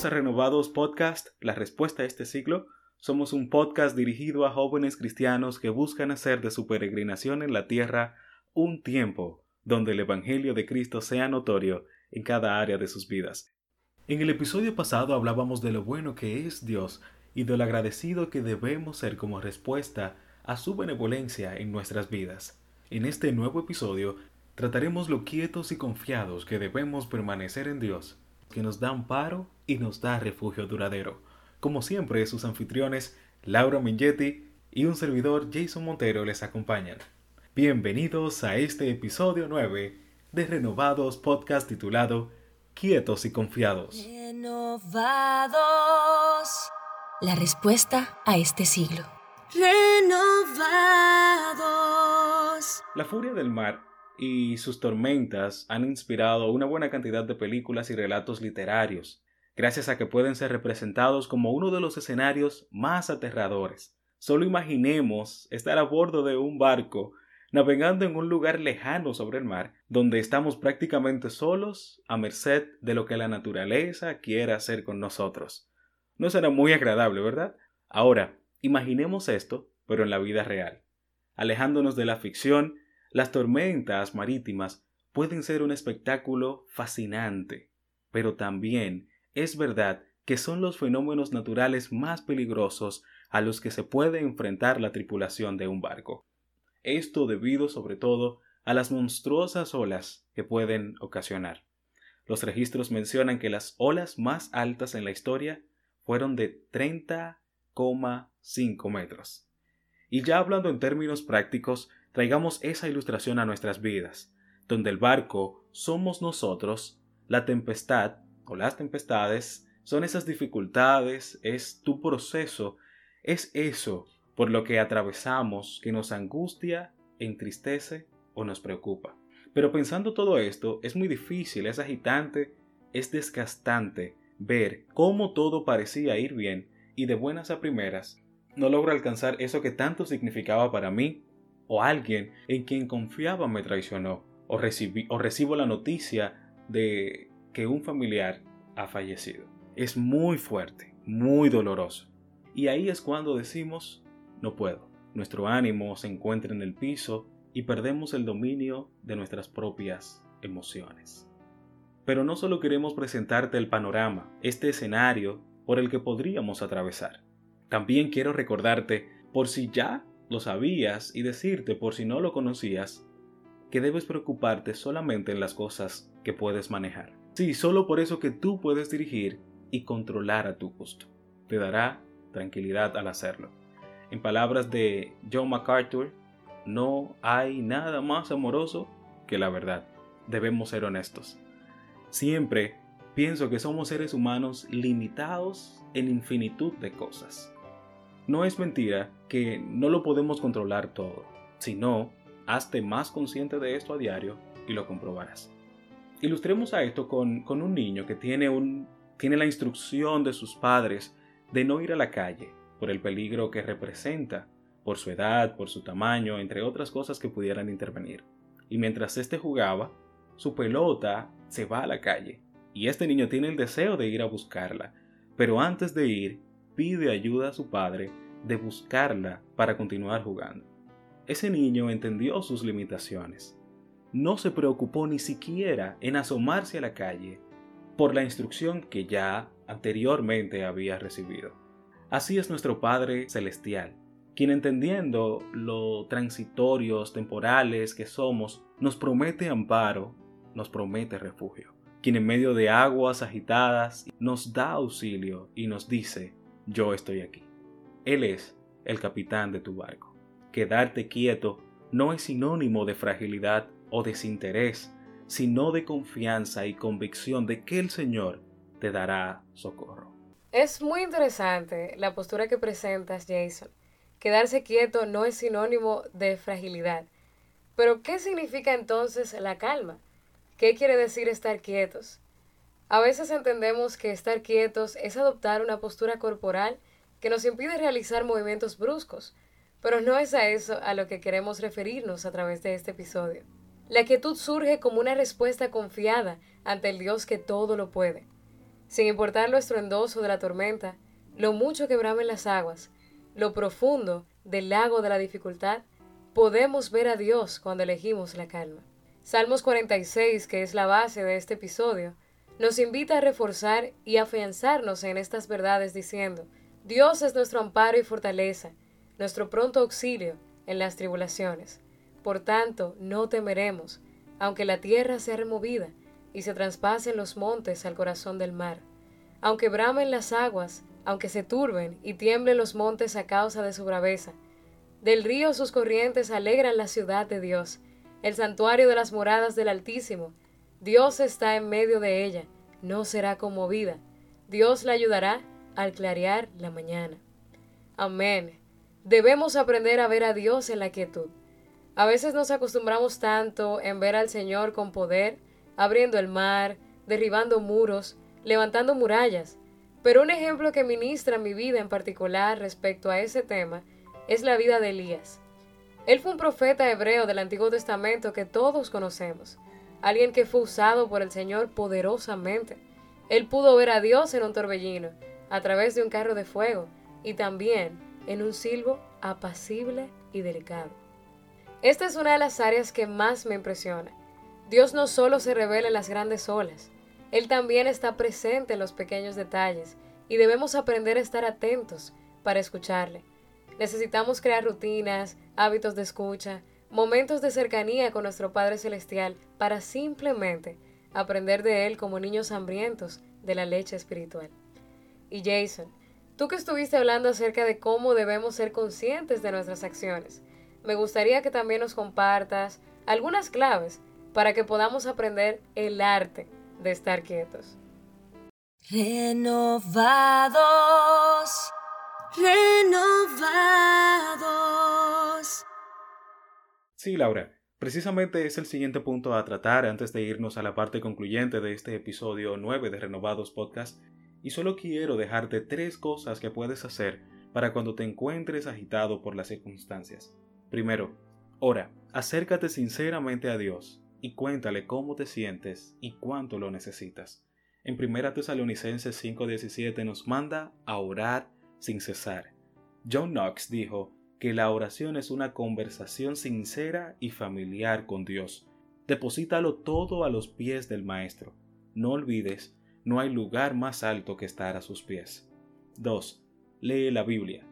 Bienvenidos a Renovados Podcast, La respuesta a este siglo. Somos un podcast dirigido a jóvenes cristianos que buscan hacer de su peregrinación en la tierra un tiempo donde el Evangelio de Cristo sea notorio en cada área de sus vidas. En el episodio pasado hablábamos de lo bueno que es Dios y de lo agradecido que debemos ser como respuesta a su benevolencia en nuestras vidas. En este nuevo episodio trataremos lo quietos y confiados que debemos permanecer en Dios, que nos da amparo y nos da refugio duradero. Como siempre, sus anfitriones Laura Mingetti y un servidor Jason Montero les acompañan. Bienvenidos a este episodio 9 de Renovados Podcast titulado Quietos y Confiados. Renovados. La respuesta a este siglo. Renovados. La furia del mar y sus tormentas han inspirado una buena cantidad de películas y relatos literarios, gracias a que pueden ser representados como uno de los escenarios más aterradores. Solo imaginemos estar a bordo de un barco navegando en un lugar lejano sobre el mar, donde estamos prácticamente solos a merced de lo que la naturaleza quiera hacer con nosotros. No será muy agradable, ¿verdad? Ahora, imaginemos esto, pero en la vida real. Alejándonos de la ficción, las tormentas marítimas pueden ser un espectáculo fascinante, pero también es verdad que son los fenómenos naturales más peligrosos a los que se puede enfrentar la tripulación de un barco. Esto debido sobre todo a las monstruosas olas que pueden ocasionar. Los registros mencionan que las olas más altas en la historia fueron de 30,5 metros. Y ya hablando en términos prácticos, traigamos esa ilustración a nuestras vidas, donde el barco somos nosotros, la tempestad o las tempestades son esas dificultades, es tu proceso, es eso por lo que atravesamos que nos angustia, entristece o nos preocupa. Pero pensando todo esto, es muy difícil, es agitante, es desgastante ver cómo todo parecía ir bien y de buenas a primeras no logro alcanzar eso que tanto significaba para mí o alguien en quien confiaba me traicionó o, recibí, o recibo la noticia de que un familiar ha fallecido. Es muy fuerte, muy doloroso. Y ahí es cuando decimos, no puedo. Nuestro ánimo se encuentra en el piso y perdemos el dominio de nuestras propias emociones. Pero no solo queremos presentarte el panorama, este escenario por el que podríamos atravesar. También quiero recordarte, por si ya lo sabías y decirte por si no lo conocías, que debes preocuparte solamente en las cosas que puedes manejar. Sí, solo por eso que tú puedes dirigir y controlar a tu gusto. Te dará tranquilidad al hacerlo. En palabras de John MacArthur, no hay nada más amoroso que la verdad. Debemos ser honestos. Siempre pienso que somos seres humanos limitados en infinitud de cosas. No es mentira que no lo podemos controlar todo, sino hazte más consciente de esto a diario y lo comprobarás. Ilustremos a esto con, con un niño que tiene, un, tiene la instrucción de sus padres de no ir a la calle por el peligro que representa, por su edad, por su tamaño, entre otras cosas que pudieran intervenir. Y mientras éste jugaba, su pelota se va a la calle, y este niño tiene el deseo de ir a buscarla, pero antes de ir, pide ayuda a su padre de buscarla para continuar jugando. Ese niño entendió sus limitaciones. No se preocupó ni siquiera en asomarse a la calle por la instrucción que ya anteriormente había recibido. Así es nuestro Padre Celestial, quien entendiendo lo transitorios, temporales que somos, nos promete amparo, nos promete refugio, quien en medio de aguas agitadas nos da auxilio y nos dice, yo estoy aquí. Él es el capitán de tu barco. Quedarte quieto no es sinónimo de fragilidad o desinterés, sino de confianza y convicción de que el Señor te dará socorro. Es muy interesante la postura que presentas, Jason. Quedarse quieto no es sinónimo de fragilidad. Pero, ¿qué significa entonces la calma? ¿Qué quiere decir estar quietos? A veces entendemos que estar quietos es adoptar una postura corporal que nos impide realizar movimientos bruscos, pero no es a eso a lo que queremos referirnos a través de este episodio. La quietud surge como una respuesta confiada ante el Dios que todo lo puede. Sin importar lo estruendoso de la tormenta, lo mucho que bramen las aguas, lo profundo del lago de la dificultad, podemos ver a Dios cuando elegimos la calma. Salmos 46, que es la base de este episodio, nos invita a reforzar y afianzarnos en estas verdades diciendo, Dios es nuestro amparo y fortaleza, nuestro pronto auxilio en las tribulaciones. Por tanto, no temeremos, aunque la tierra sea removida y se traspasen los montes al corazón del mar, aunque bramen las aguas, aunque se turben y tiemblen los montes a causa de su braveza. Del río sus corrientes alegran la ciudad de Dios, el santuario de las moradas del Altísimo, Dios está en medio de ella, no será conmovida. Dios la ayudará al clarear la mañana. Amén. Debemos aprender a ver a Dios en la quietud. A veces nos acostumbramos tanto en ver al Señor con poder, abriendo el mar, derribando muros, levantando murallas. Pero un ejemplo que ministra mi vida en particular respecto a ese tema es la vida de Elías. Él fue un profeta hebreo del Antiguo Testamento que todos conocemos alguien que fue usado por el Señor poderosamente. Él pudo ver a Dios en un torbellino, a través de un carro de fuego y también en un silbo apacible y delicado. Esta es una de las áreas que más me impresiona. Dios no solo se revela en las grandes olas, Él también está presente en los pequeños detalles y debemos aprender a estar atentos para escucharle. Necesitamos crear rutinas, hábitos de escucha, momentos de cercanía con nuestro Padre Celestial para simplemente aprender de Él como niños hambrientos de la leche espiritual. Y Jason, tú que estuviste hablando acerca de cómo debemos ser conscientes de nuestras acciones, me gustaría que también nos compartas algunas claves para que podamos aprender el arte de estar quietos. Renovados, renovados Sí, Laura, precisamente es el siguiente punto a tratar antes de irnos a la parte concluyente de este episodio 9 de Renovados Podcast, y solo quiero dejarte tres cosas que puedes hacer para cuando te encuentres agitado por las circunstancias. Primero, ora, acércate sinceramente a Dios y cuéntale cómo te sientes y cuánto lo necesitas. En 1 Tesalonicenses 5:17 nos manda a orar sin cesar. John Knox dijo, que la oración es una conversación sincera y familiar con Dios. Deposítalo todo a los pies del Maestro. No olvides, no hay lugar más alto que estar a sus pies. 2. Lee la Biblia.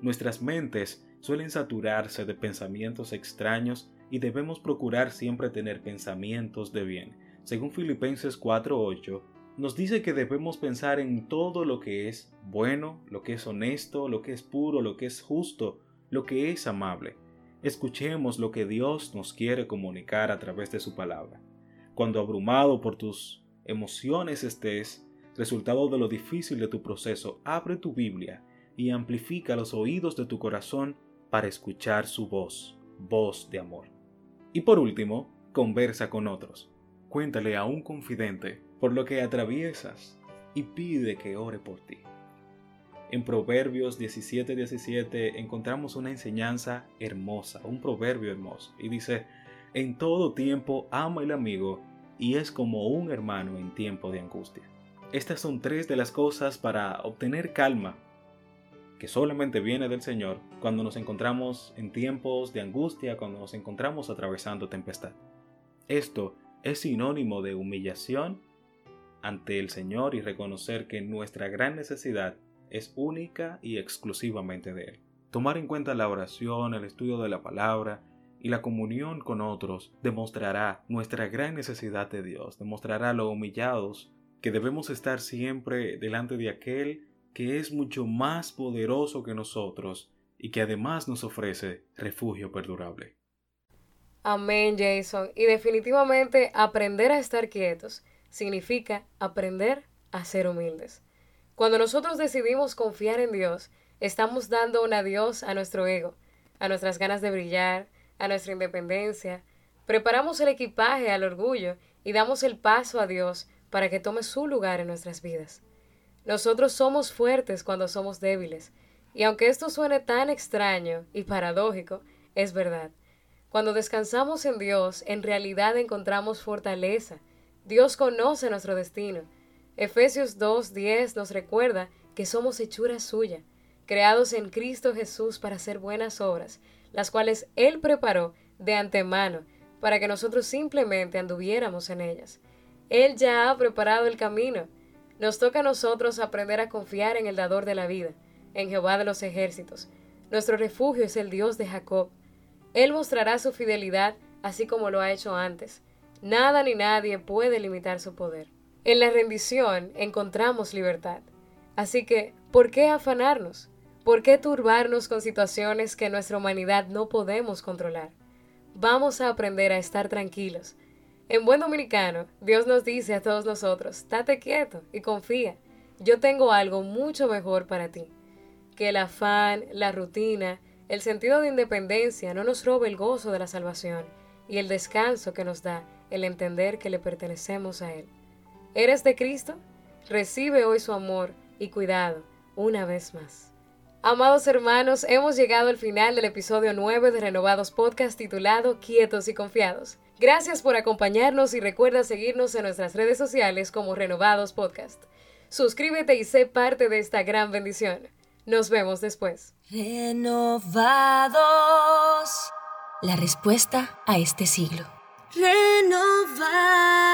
Nuestras mentes suelen saturarse de pensamientos extraños y debemos procurar siempre tener pensamientos de bien. Según Filipenses 4:8, nos dice que debemos pensar en todo lo que es bueno, lo que es honesto, lo que es puro, lo que es justo, lo que es amable. Escuchemos lo que Dios nos quiere comunicar a través de su palabra. Cuando abrumado por tus emociones estés, resultado de lo difícil de tu proceso, abre tu Biblia y amplifica los oídos de tu corazón para escuchar su voz, voz de amor. Y por último, conversa con otros. Cuéntale a un confidente por lo que atraviesas y pide que ore por ti. En Proverbios 17:17 17 encontramos una enseñanza hermosa, un proverbio hermoso. Y dice, en todo tiempo ama el amigo y es como un hermano en tiempo de angustia. Estas son tres de las cosas para obtener calma que solamente viene del Señor cuando nos encontramos en tiempos de angustia, cuando nos encontramos atravesando tempestad. Esto es sinónimo de humillación ante el Señor y reconocer que nuestra gran necesidad es única y exclusivamente de Él. Tomar en cuenta la oración, el estudio de la palabra y la comunión con otros demostrará nuestra gran necesidad de Dios, demostrará lo humillados que debemos estar siempre delante de aquel que es mucho más poderoso que nosotros y que además nos ofrece refugio perdurable. Amén, Jason. Y definitivamente aprender a estar quietos significa aprender a ser humildes. Cuando nosotros decidimos confiar en Dios, estamos dando un adiós a nuestro ego, a nuestras ganas de brillar, a nuestra independencia, preparamos el equipaje al orgullo y damos el paso a Dios para que tome su lugar en nuestras vidas. Nosotros somos fuertes cuando somos débiles, y aunque esto suene tan extraño y paradójico, es verdad. Cuando descansamos en Dios, en realidad encontramos fortaleza. Dios conoce nuestro destino. Efesios 2.10 nos recuerda que somos hechura suya, creados en Cristo Jesús para hacer buenas obras, las cuales Él preparó de antemano para que nosotros simplemente anduviéramos en ellas. Él ya ha preparado el camino. Nos toca a nosotros aprender a confiar en el dador de la vida, en Jehová de los ejércitos. Nuestro refugio es el Dios de Jacob. Él mostrará su fidelidad así como lo ha hecho antes. Nada ni nadie puede limitar su poder. En la rendición encontramos libertad. Así que, ¿por qué afanarnos? ¿Por qué turbarnos con situaciones que nuestra humanidad no podemos controlar? vamos a aprender a estar tranquilos. En buen dominicano, Dios nos dice a todos nosotros, date quieto y confía. Yo tengo algo mucho mejor para ti. Que el afán, la rutina, el sentido de independencia no nos robe el gozo de la salvación y el descanso que nos da el entender que le pertenecemos a Él. ¿Eres de Cristo? Recibe hoy su amor y cuidado una vez más. Amados hermanos, hemos llegado al final del episodio 9 de Renovados Podcast titulado Quietos y Confiados. Gracias por acompañarnos y recuerda seguirnos en nuestras redes sociales como Renovados Podcast. Suscríbete y sé parte de esta gran bendición. Nos vemos después. Renovados. La respuesta a este siglo. Renovados.